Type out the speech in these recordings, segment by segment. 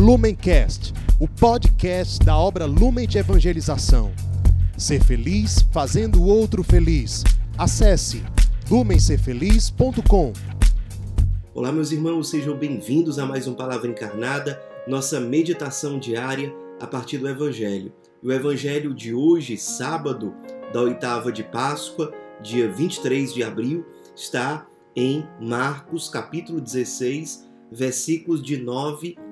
Lumencast, o podcast da obra Lumen de Evangelização. Ser feliz fazendo o outro feliz. Acesse lumencerfeliz.com. Olá, meus irmãos, sejam bem-vindos a mais um Palavra Encarnada, nossa meditação diária a partir do Evangelho. O Evangelho de hoje, sábado da oitava de Páscoa, dia 23 de abril, está em Marcos, capítulo 16, versículos de 9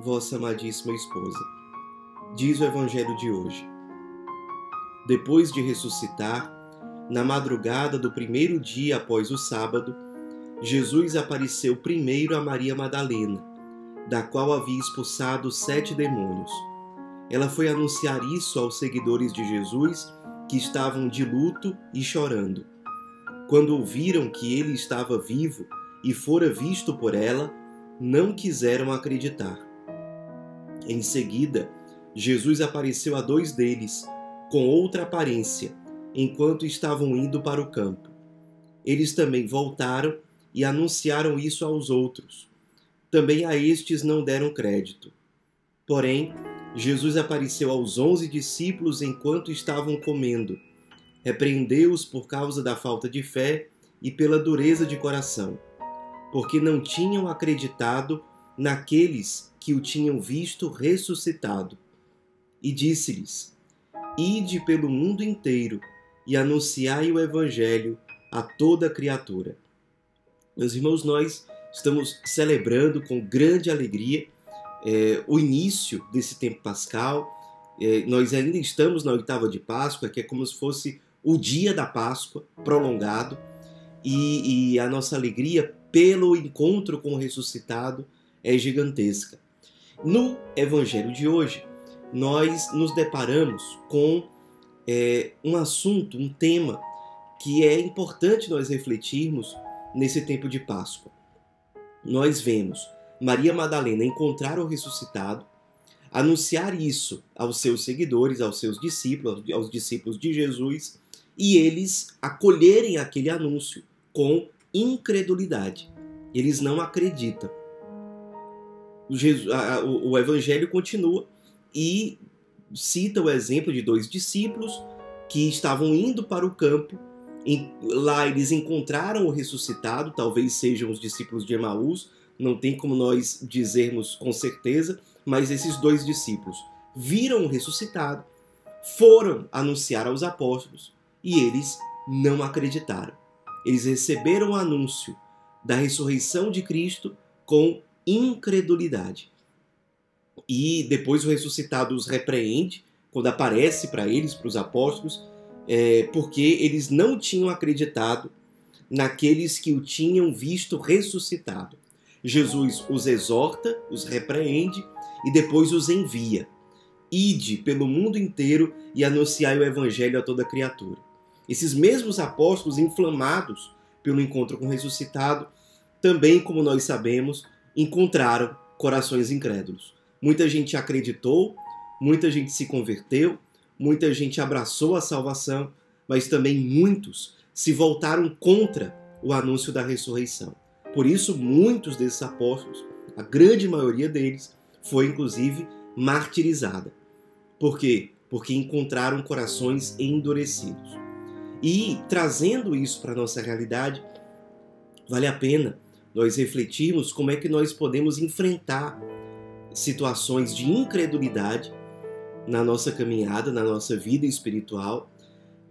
vossa amadíssima esposa. Diz o Evangelho de hoje. Depois de ressuscitar, na madrugada do primeiro dia após o sábado, Jesus apareceu primeiro a Maria Madalena, da qual havia expulsado sete demônios. Ela foi anunciar isso aos seguidores de Jesus, que estavam de luto e chorando. Quando ouviram que ele estava vivo e fora visto por ela, não quiseram acreditar. Em seguida, Jesus apareceu a dois deles, com outra aparência, enquanto estavam indo para o campo. Eles também voltaram e anunciaram isso aos outros. Também a estes não deram crédito. Porém, Jesus apareceu aos onze discípulos enquanto estavam comendo. Repreendeu-os por causa da falta de fé e pela dureza de coração, porque não tinham acreditado naqueles que o tinham visto ressuscitado. E disse-lhes: Ide pelo mundo inteiro e anunciai o Evangelho a toda criatura. Meus irmãos, nós estamos celebrando com grande alegria é, o início desse tempo pascal. É, nós ainda estamos na oitava de Páscoa, que é como se fosse o dia da Páscoa prolongado, e, e a nossa alegria pelo encontro com o ressuscitado é gigantesca. No Evangelho de hoje, nós nos deparamos com é, um assunto, um tema que é importante nós refletirmos nesse tempo de Páscoa. Nós vemos Maria Madalena encontrar o ressuscitado, anunciar isso aos seus seguidores, aos seus discípulos, aos discípulos de Jesus, e eles acolherem aquele anúncio com incredulidade. Eles não acreditam. O, Evangelho continua e cita o exemplo de dois discípulos que estavam indo para o campo. Lá eles encontraram o ressuscitado, talvez sejam os discípulos de Emaús, não tem como nós dizermos com certeza, mas esses dois discípulos viram o ressuscitado, foram anunciar aos apóstolos e eles não acreditaram. Eles receberam o anúncio da ressurreição de Cristo com incredulidade. E depois o ressuscitado os repreende quando aparece para eles, para os apóstolos, é, porque eles não tinham acreditado naqueles que o tinham visto ressuscitado. Jesus os exorta, os repreende e depois os envia. Ide pelo mundo inteiro e anunciai o evangelho a toda criatura. Esses mesmos apóstolos inflamados pelo encontro com o ressuscitado, também, como nós sabemos, encontraram corações incrédulos. Muita gente acreditou, muita gente se converteu, muita gente abraçou a salvação, mas também muitos se voltaram contra o anúncio da ressurreição. Por isso, muitos desses apóstolos, a grande maioria deles, foi inclusive martirizada. Por quê? Porque encontraram corações endurecidos. E trazendo isso para a nossa realidade, vale a pena nós refletirmos como é que nós podemos enfrentar situações de incredulidade na nossa caminhada, na nossa vida espiritual,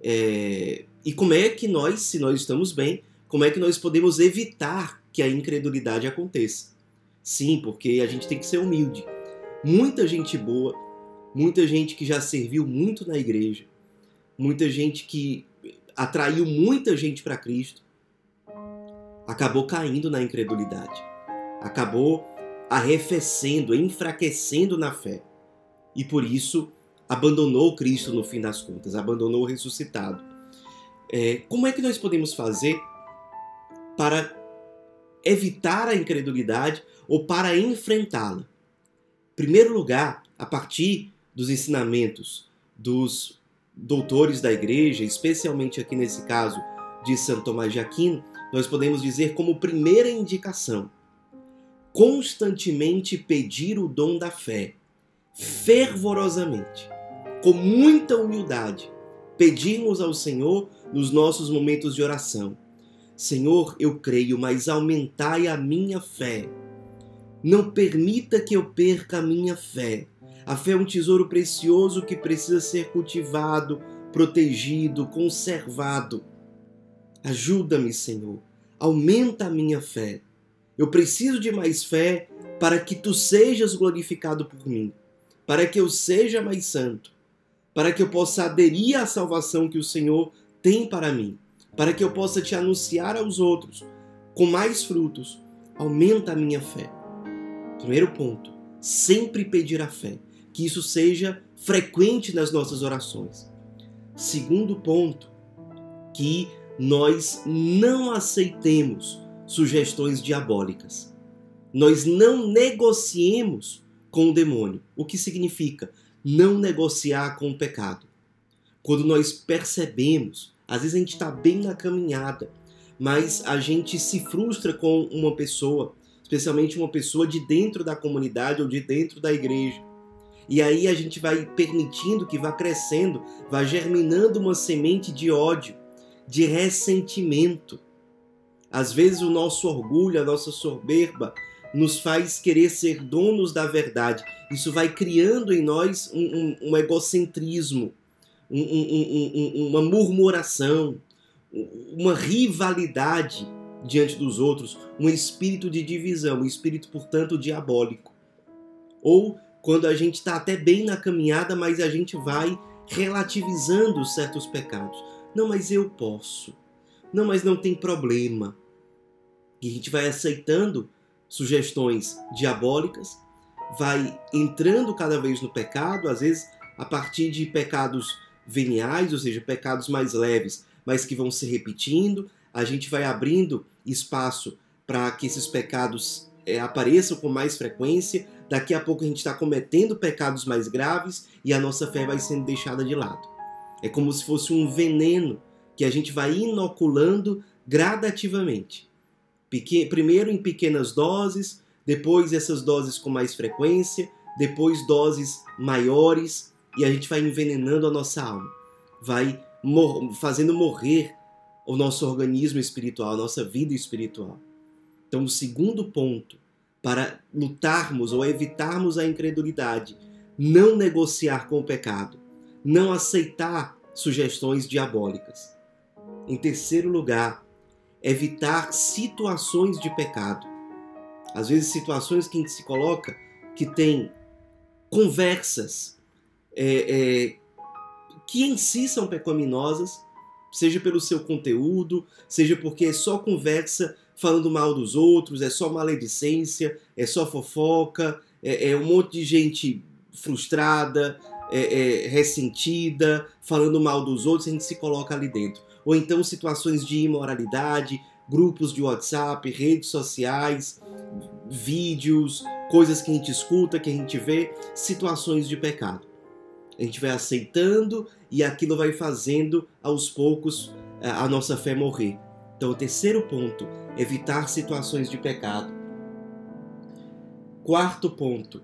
é, e como é que nós, se nós estamos bem, como é que nós podemos evitar que a incredulidade aconteça. Sim, porque a gente tem que ser humilde. Muita gente boa, muita gente que já serviu muito na igreja, muita gente que atraiu muita gente para Cristo, acabou caindo na incredulidade. Acabou arrefecendo, enfraquecendo na fé. E por isso abandonou Cristo no fim das contas, abandonou o ressuscitado. É, como é que nós podemos fazer para evitar a incredulidade ou para enfrentá-la? Em primeiro lugar, a partir dos ensinamentos dos doutores da igreja, especialmente aqui nesse caso de Santo Tomás de Aquino, nós podemos dizer como primeira indicação: constantemente pedir o dom da fé, fervorosamente, com muita humildade, pedirmos ao Senhor nos nossos momentos de oração. Senhor, eu creio, mas aumentai a minha fé. Não permita que eu perca a minha fé. A fé é um tesouro precioso que precisa ser cultivado, protegido, conservado. Ajuda-me, Senhor. Aumenta a minha fé. Eu preciso de mais fé para que tu sejas glorificado por mim, para que eu seja mais santo, para que eu possa aderir à salvação que o Senhor tem para mim, para que eu possa te anunciar aos outros com mais frutos. Aumenta a minha fé. Primeiro ponto, sempre pedir a fé, que isso seja frequente nas nossas orações. Segundo ponto, que nós não aceitemos sugestões diabólicas. Nós não negociemos com o demônio. O que significa não negociar com o pecado? Quando nós percebemos, às vezes a gente está bem na caminhada, mas a gente se frustra com uma pessoa, especialmente uma pessoa de dentro da comunidade ou de dentro da igreja. E aí a gente vai permitindo que vá crescendo, vá germinando uma semente de ódio de ressentimento. Às vezes o nosso orgulho, a nossa soberba, nos faz querer ser donos da verdade. Isso vai criando em nós um, um, um egocentrismo, um, uma murmuração, uma rivalidade diante dos outros, um espírito de divisão, um espírito, portanto, diabólico. Ou quando a gente está até bem na caminhada, mas a gente vai relativizando certos pecados. Não, mas eu posso. Não, mas não tem problema. E a gente vai aceitando sugestões diabólicas, vai entrando cada vez no pecado, às vezes a partir de pecados veniais, ou seja, pecados mais leves, mas que vão se repetindo. A gente vai abrindo espaço para que esses pecados é, apareçam com mais frequência. Daqui a pouco a gente está cometendo pecados mais graves e a nossa fé vai sendo deixada de lado. É como se fosse um veneno que a gente vai inoculando gradativamente. Primeiro em pequenas doses, depois essas doses com mais frequência, depois doses maiores, e a gente vai envenenando a nossa alma, vai mor fazendo morrer o nosso organismo espiritual, a nossa vida espiritual. Então, o segundo ponto para lutarmos ou evitarmos a incredulidade, não negociar com o pecado, não aceitar sugestões diabólicas. Em terceiro lugar, evitar situações de pecado. Às vezes, situações que se coloca que tem conversas é, é, que em si são pecaminosas, seja pelo seu conteúdo, seja porque é só conversa falando mal dos outros, é só maledicência, é só fofoca, é, é um monte de gente frustrada, é, é, ressentida, falando mal dos outros, a gente se coloca ali dentro. Ou então situações de imoralidade, grupos de WhatsApp, redes sociais, vídeos, coisas que a gente escuta, que a gente vê, situações de pecado. A gente vai aceitando e aquilo vai fazendo aos poucos a nossa fé morrer. Então, o terceiro ponto, evitar situações de pecado. Quarto ponto,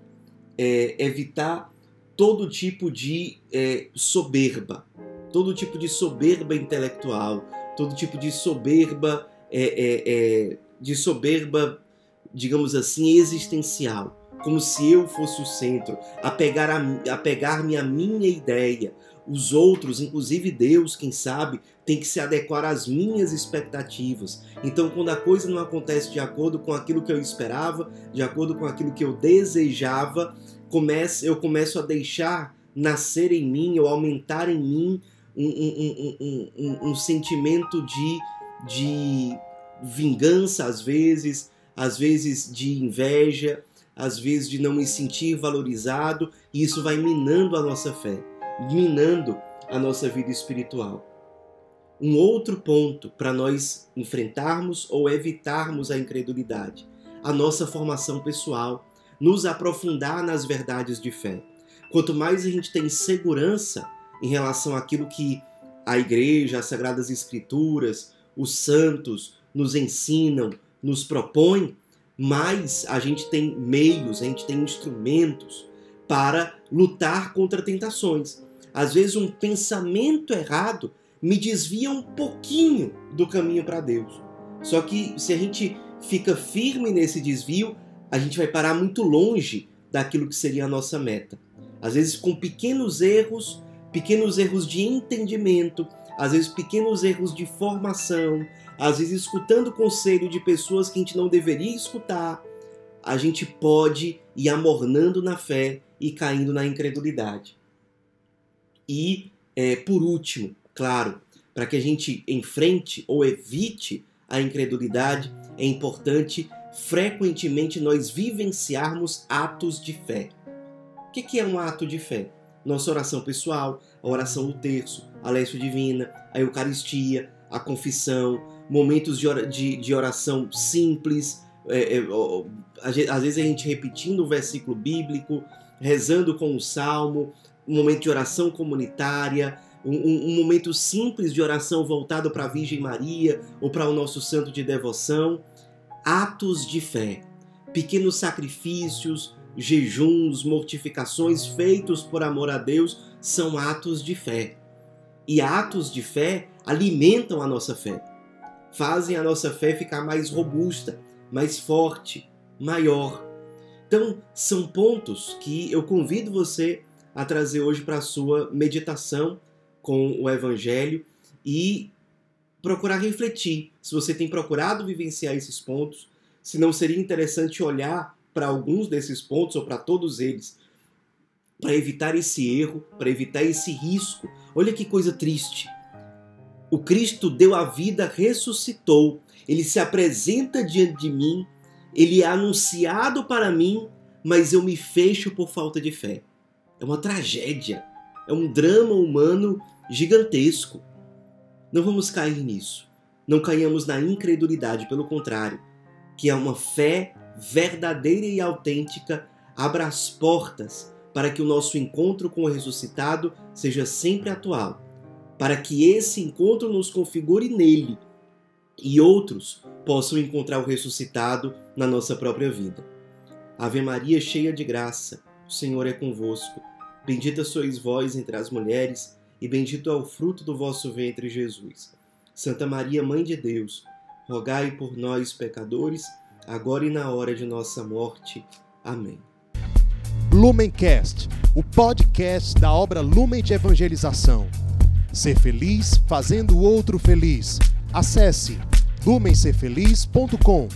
é evitar todo tipo de é, soberba, todo tipo de soberba intelectual, todo tipo de soberba, é, é, é, de soberba, digamos assim, existencial, como se eu fosse o centro, apegar a, apegar-me à minha ideia. Os outros, inclusive Deus, quem sabe, tem que se adequar às minhas expectativas. Então, quando a coisa não acontece de acordo com aquilo que eu esperava, de acordo com aquilo que eu desejava, comece, eu começo a deixar nascer em mim ou aumentar em mim um, um, um, um, sentimento de, de vingança, às vezes, às vezes de inveja, às vezes de não me sentir valorizado, e isso vai minando a nossa fé, minando a nossa vida espiritual. Um outro ponto para nós enfrentarmos ou evitarmos a incredulidade, a nossa formação pessoal, nos aprofundar nas verdades de fé. Quanto mais a gente tem segurança em relação àquilo que a igreja, as sagradas escrituras, os santos nos ensinam, nos propõem, mais a gente tem meios, a gente tem instrumentos para lutar contra tentações. Às vezes, um pensamento errado me desvia um pouquinho do caminho para Deus. Só que se a gente fica firme nesse desvio, a gente vai parar muito longe daquilo que seria a nossa meta. Às vezes, com pequenos erros, pequenos erros de entendimento, às vezes, pequenos erros de formação, às vezes escutando conselho de pessoas que a gente não deveria escutar, a gente pode ir amornando na fé e caindo na incredulidade. E, é, por último, claro, para que a gente enfrente ou evite a incredulidade, é importante frequentemente nós vivenciarmos atos de fé. O que é um ato de fé? Nossa oração pessoal, a oração do terço, a leste divina, a Eucaristia, a confissão, momentos de oração simples, é, é, às vezes a gente repetindo o versículo bíblico, rezando com o salmo, um momento de oração comunitária, um, um momento simples de oração voltado para a Virgem Maria ou para o nosso santo de devoção. Atos de fé, pequenos sacrifícios, jejuns, mortificações feitos por amor a Deus são atos de fé. E atos de fé alimentam a nossa fé, fazem a nossa fé ficar mais robusta, mais forte, maior. Então, são pontos que eu convido você a trazer hoje para a sua meditação com o Evangelho e procurar refletir se você tem procurado vivenciar esses pontos, se não seria interessante olhar para alguns desses pontos ou para todos eles para evitar esse erro, para evitar esse risco. Olha que coisa triste. O Cristo deu a vida, ressuscitou, ele se apresenta diante de mim, ele é anunciado para mim, mas eu me fecho por falta de fé. É uma tragédia, é um drama humano gigantesco. Não vamos cair nisso. Não caiamos na incredulidade, pelo contrário, que é uma fé verdadeira e autêntica abra as portas para que o nosso encontro com o ressuscitado seja sempre atual, para que esse encontro nos configure nele e outros possam encontrar o ressuscitado na nossa própria vida. Ave Maria, cheia de graça, o Senhor é convosco. Bendita sois vós entre as mulheres, e bendito é o fruto do vosso ventre, Jesus. Santa Maria, Mãe de Deus, rogai por nós, pecadores, agora e na hora de nossa morte. Amém. Lumencast, o podcast da obra Lumen de Evangelização. Ser feliz fazendo o outro feliz. Acesse lumencerfeliz.com.